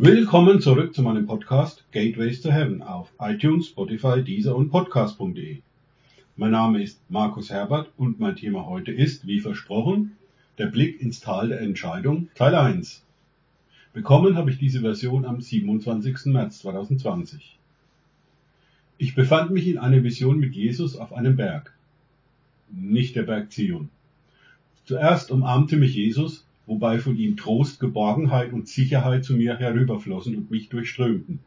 Willkommen zurück zu meinem Podcast Gateways to Heaven auf iTunes, Spotify, Deezer und Podcast.de. Mein Name ist Markus Herbert und mein Thema heute ist, wie versprochen, der Blick ins Tal der Entscheidung, Teil 1. Bekommen habe ich diese Version am 27. März 2020. Ich befand mich in einer Vision mit Jesus auf einem Berg. Nicht der Berg Zion. Zuerst umarmte mich Jesus, wobei von ihm Trost, Geborgenheit und Sicherheit zu mir herüberflossen und mich durchströmten.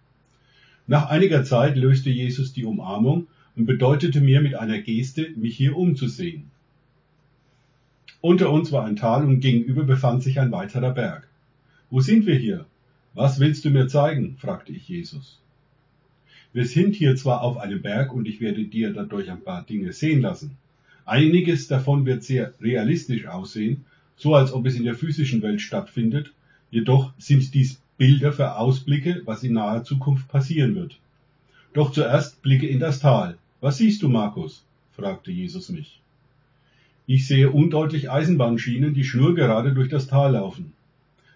Nach einiger Zeit löste Jesus die Umarmung und bedeutete mir mit einer Geste, mich hier umzusehen. Unter uns war ein Tal und gegenüber befand sich ein weiterer Berg. Wo sind wir hier? Was willst du mir zeigen? fragte ich Jesus. Wir sind hier zwar auf einem Berg und ich werde dir dadurch ein paar Dinge sehen lassen. Einiges davon wird sehr realistisch aussehen, so als ob es in der physischen Welt stattfindet, jedoch sind dies Bilder für Ausblicke, was in naher Zukunft passieren wird. Doch zuerst blicke in das Tal. Was siehst du, Markus? fragte Jesus mich. Ich sehe undeutlich Eisenbahnschienen, die schnurgerade durch das Tal laufen.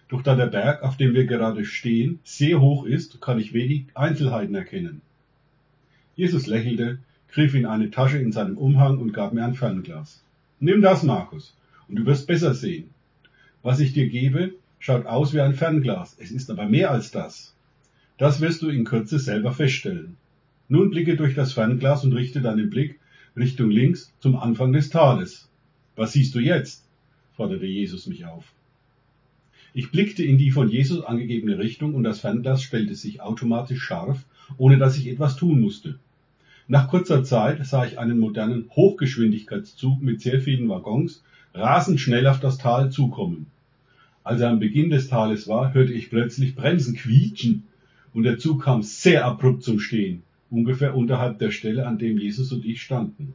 Doch da der Berg, auf dem wir gerade stehen, sehr hoch ist, kann ich wenig Einzelheiten erkennen. Jesus lächelte, griff in eine Tasche in seinem Umhang und gab mir ein Fernglas. Nimm das, Markus und du wirst besser sehen. Was ich dir gebe, schaut aus wie ein Fernglas, es ist aber mehr als das. Das wirst du in Kürze selber feststellen. Nun blicke durch das Fernglas und richte deinen Blick Richtung links zum Anfang des Tales. Was siehst du jetzt? forderte Jesus mich auf. Ich blickte in die von Jesus angegebene Richtung und das Fernglas stellte sich automatisch scharf, ohne dass ich etwas tun musste. Nach kurzer Zeit sah ich einen modernen Hochgeschwindigkeitszug mit sehr vielen Waggons rasend schnell auf das Tal zukommen. Als er am Beginn des Tales war, hörte ich plötzlich Bremsen quietschen und der Zug kam sehr abrupt zum Stehen, ungefähr unterhalb der Stelle, an dem Jesus und ich standen.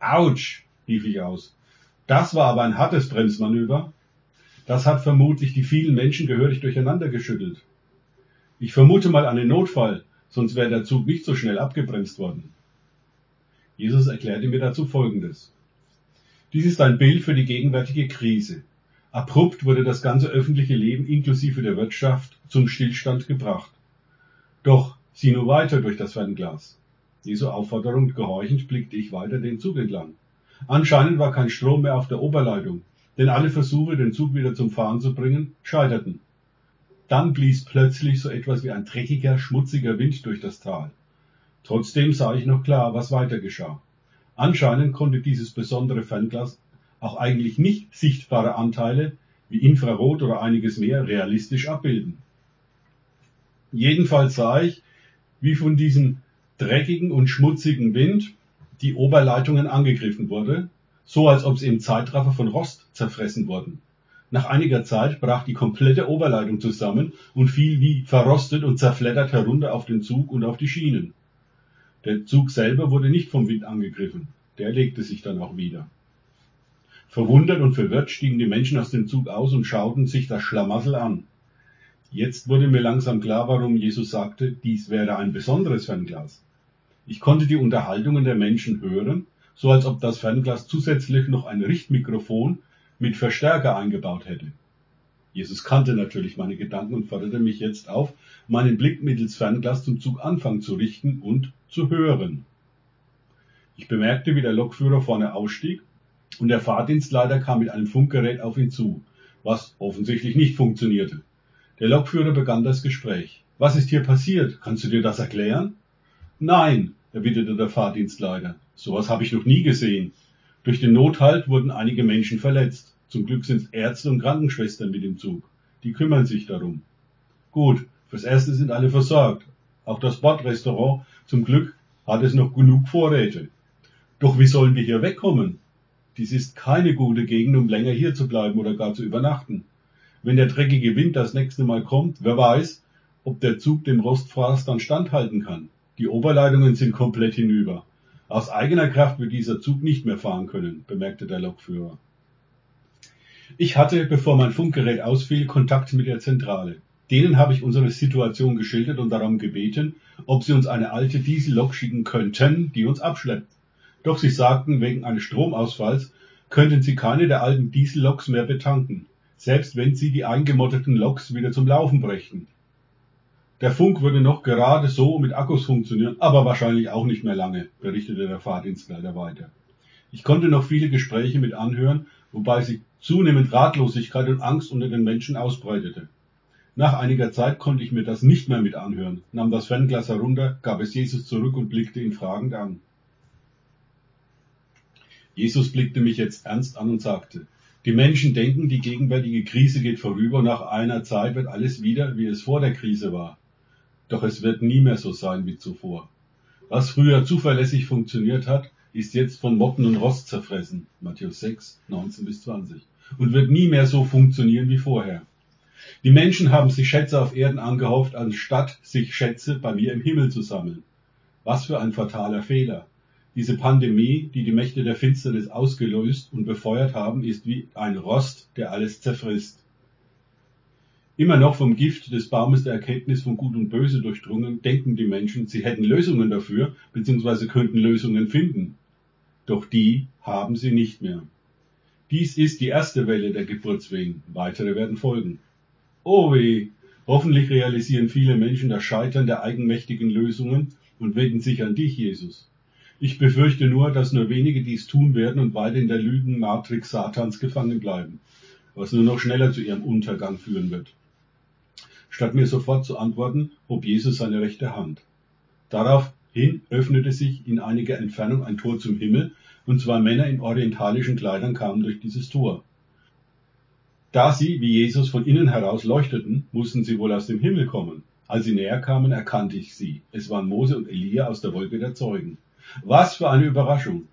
Autsch, rief ich aus. Das war aber ein hartes Bremsmanöver. Das hat vermutlich die vielen Menschen gehörig durcheinander geschüttelt. Ich vermute mal einen Notfall, sonst wäre der Zug nicht so schnell abgebremst worden. Jesus erklärte mir dazu Folgendes. Dies ist ein Bild für die gegenwärtige Krise. Abrupt wurde das ganze öffentliche Leben inklusive der Wirtschaft zum Stillstand gebracht. Doch sieh nur weiter durch das Fernglas. Jesu Aufforderung gehorchend blickte ich weiter den Zug entlang. Anscheinend war kein Strom mehr auf der Oberleitung, denn alle Versuche, den Zug wieder zum Fahren zu bringen, scheiterten. Dann blies plötzlich so etwas wie ein dreckiger, schmutziger Wind durch das Tal. Trotzdem sah ich noch klar, was weiter geschah. Anscheinend konnte dieses besondere Fernglas auch eigentlich nicht sichtbare Anteile wie Infrarot oder einiges mehr realistisch abbilden. Jedenfalls sah ich, wie von diesem dreckigen und schmutzigen Wind die Oberleitungen angegriffen wurde, so als ob sie im Zeitraffer von Rost zerfressen wurden. Nach einiger Zeit brach die komplette Oberleitung zusammen und fiel wie verrostet und zerfleddert herunter auf den Zug und auf die Schienen. Der Zug selber wurde nicht vom Wind angegriffen, der legte sich dann auch wieder. Verwundert und verwirrt stiegen die Menschen aus dem Zug aus und schauten sich das Schlamassel an. Jetzt wurde mir langsam klar, warum Jesus sagte, dies wäre ein besonderes Fernglas. Ich konnte die Unterhaltungen der Menschen hören, so als ob das Fernglas zusätzlich noch ein Richtmikrofon mit Verstärker eingebaut hätte. Jesus kannte natürlich meine Gedanken und forderte mich jetzt auf, meinen Blick mittels Fernglas zum Zuganfang zu richten und zu hören. Ich bemerkte, wie der Lokführer vorne ausstieg und der Fahrdienstleiter kam mit einem Funkgerät auf ihn zu, was offensichtlich nicht funktionierte. Der Lokführer begann das Gespräch. Was ist hier passiert? Kannst du dir das erklären? Nein, erwiderte der Fahrdienstleiter. Sowas habe ich noch nie gesehen. Durch den Nothalt wurden einige Menschen verletzt. Zum Glück sind Ärzte und Krankenschwestern mit dem Zug. Die kümmern sich darum. Gut, fürs Erste sind alle versorgt. Auch das Bordrestaurant, zum Glück, hat es noch genug Vorräte. Doch wie sollen wir hier wegkommen? Dies ist keine gute Gegend, um länger hier zu bleiben oder gar zu übernachten. Wenn der dreckige Wind das nächste Mal kommt, wer weiß, ob der Zug dem Rostfraß dann standhalten kann. Die Oberleitungen sind komplett hinüber. Aus eigener Kraft wird dieser Zug nicht mehr fahren können, bemerkte der Lokführer. Ich hatte, bevor mein Funkgerät ausfiel, Kontakt mit der Zentrale. Denen habe ich unsere Situation geschildert und darum gebeten, ob sie uns eine alte Diesellok schicken könnten, die uns abschleppt. Doch sie sagten, wegen eines Stromausfalls könnten sie keine der alten Dieselloks mehr betanken, selbst wenn sie die eingemotteten Loks wieder zum Laufen brächten. Der Funk würde noch gerade so mit Akkus funktionieren, aber wahrscheinlich auch nicht mehr lange, berichtete der Fahrdienstleiter weiter. Ich konnte noch viele Gespräche mit anhören, wobei sich zunehmend Ratlosigkeit und Angst unter den Menschen ausbreitete. Nach einiger Zeit konnte ich mir das nicht mehr mit anhören, nahm das Fernglas herunter, gab es Jesus zurück und blickte ihn fragend an. Jesus blickte mich jetzt ernst an und sagte, die Menschen denken, die gegenwärtige Krise geht vorüber, nach einer Zeit wird alles wieder, wie es vor der Krise war. Doch es wird nie mehr so sein wie zuvor. Was früher zuverlässig funktioniert hat, ist jetzt von Motten und Rost zerfressen. Matthäus 6, 19 bis 20. Und wird nie mehr so funktionieren wie vorher. Die Menschen haben sich Schätze auf Erden angehauft, anstatt sich Schätze bei mir im Himmel zu sammeln. Was für ein fataler Fehler. Diese Pandemie, die die Mächte der Finsternis ausgelöst und befeuert haben, ist wie ein Rost, der alles zerfrisst. Immer noch vom Gift des Baumes der Erkenntnis von Gut und Böse durchdrungen, denken die Menschen, sie hätten Lösungen dafür, beziehungsweise könnten Lösungen finden. Doch die haben sie nicht mehr. Dies ist die erste Welle der Geburtswehen, weitere werden folgen. Oh weh, hoffentlich realisieren viele Menschen das Scheitern der eigenmächtigen Lösungen und wenden sich an dich, Jesus. Ich befürchte nur, dass nur wenige dies tun werden und weiter in der Lügenmatrix Satans gefangen bleiben, was nur noch schneller zu ihrem Untergang führen wird. Statt mir sofort zu antworten, hob Jesus seine rechte Hand. Daraufhin öffnete sich in einiger Entfernung ein Tor zum Himmel, und zwei Männer in orientalischen Kleidern kamen durch dieses Tor. Da sie, wie Jesus, von innen heraus leuchteten, mussten sie wohl aus dem Himmel kommen. Als sie näher kamen, erkannte ich sie. Es waren Mose und Elia aus der Wolke der Zeugen. Was für eine Überraschung!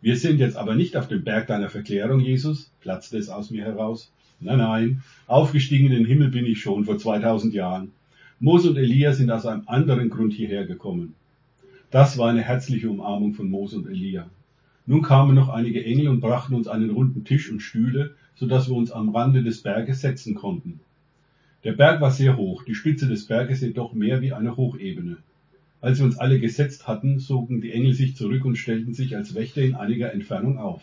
Wir sind jetzt aber nicht auf dem Berg deiner Verklärung, Jesus, platzte es aus mir heraus. Nein, nein, aufgestiegen in den Himmel bin ich schon vor 2000 Jahren. Mose und Elia sind aus einem anderen Grund hierher gekommen. Das war eine herzliche Umarmung von Mose und Elia. Nun kamen noch einige Engel und brachten uns einen runden Tisch und Stühle, so dass wir uns am Rande des Berges setzen konnten. Der Berg war sehr hoch, die Spitze des Berges jedoch mehr wie eine Hochebene. Als wir uns alle gesetzt hatten, zogen die Engel sich zurück und stellten sich als Wächter in einiger Entfernung auf.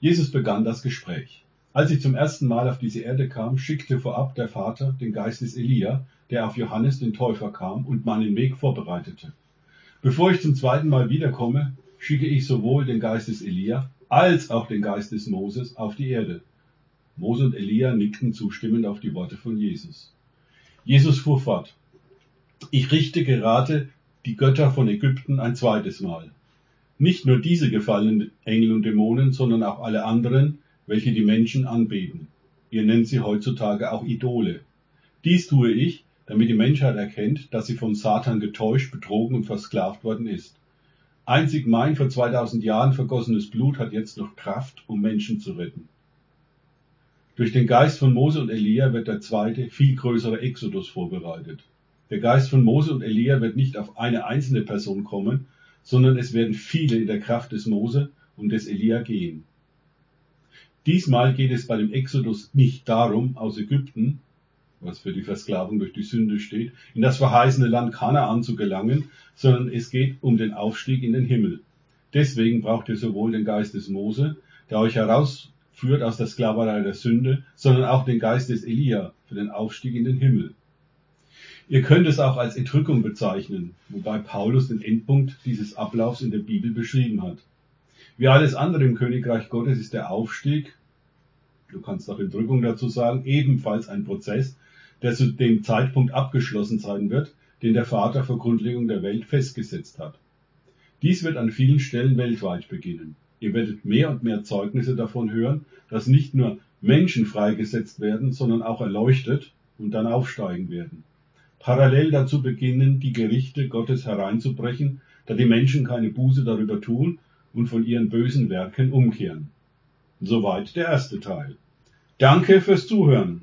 Jesus begann das Gespräch. Als ich zum ersten Mal auf diese Erde kam, schickte vorab der Vater den Geist des Elia, der auf Johannes den Täufer kam und meinen Weg vorbereitete. Bevor ich zum zweiten Mal wiederkomme, schicke ich sowohl den Geist des Elia als auch den Geist des Moses auf die Erde. Mose und Elia nickten zustimmend auf die Worte von Jesus. Jesus fuhr fort. Ich richte gerade die Götter von Ägypten ein zweites Mal. Nicht nur diese gefallenen Engel und Dämonen, sondern auch alle anderen, welche die Menschen anbeten. Ihr nennt sie heutzutage auch Idole. Dies tue ich, damit die Menschheit erkennt, dass sie von Satan getäuscht, betrogen und versklavt worden ist. Einzig mein vor 2000 Jahren vergossenes Blut hat jetzt noch Kraft, um Menschen zu retten. Durch den Geist von Mose und Elia wird der zweite, viel größere Exodus vorbereitet. Der Geist von Mose und Elia wird nicht auf eine einzelne Person kommen, sondern es werden viele in der Kraft des Mose und des Elia gehen. Diesmal geht es bei dem Exodus nicht darum, aus Ägypten, was für die Versklavung durch die Sünde steht, in das verheißene Land Kanaan zu gelangen, sondern es geht um den Aufstieg in den Himmel. Deswegen braucht ihr sowohl den Geist des Mose, der euch herausführt aus der Sklaverei der Sünde, sondern auch den Geist des Elia für den Aufstieg in den Himmel. Ihr könnt es auch als Entrückung bezeichnen, wobei Paulus den Endpunkt dieses Ablaufs in der Bibel beschrieben hat. Wie alles andere im Königreich Gottes ist der Aufstieg, du kannst auch Entrückung dazu sagen, ebenfalls ein Prozess, der zu dem Zeitpunkt abgeschlossen sein wird, den der Vater vor Grundlegung der Welt festgesetzt hat. Dies wird an vielen Stellen weltweit beginnen. Ihr werdet mehr und mehr Zeugnisse davon hören, dass nicht nur Menschen freigesetzt werden, sondern auch erleuchtet und dann aufsteigen werden. Parallel dazu beginnen die Gerichte Gottes hereinzubrechen, da die Menschen keine Buße darüber tun und von ihren bösen Werken umkehren. Soweit der erste Teil. Danke fürs Zuhören.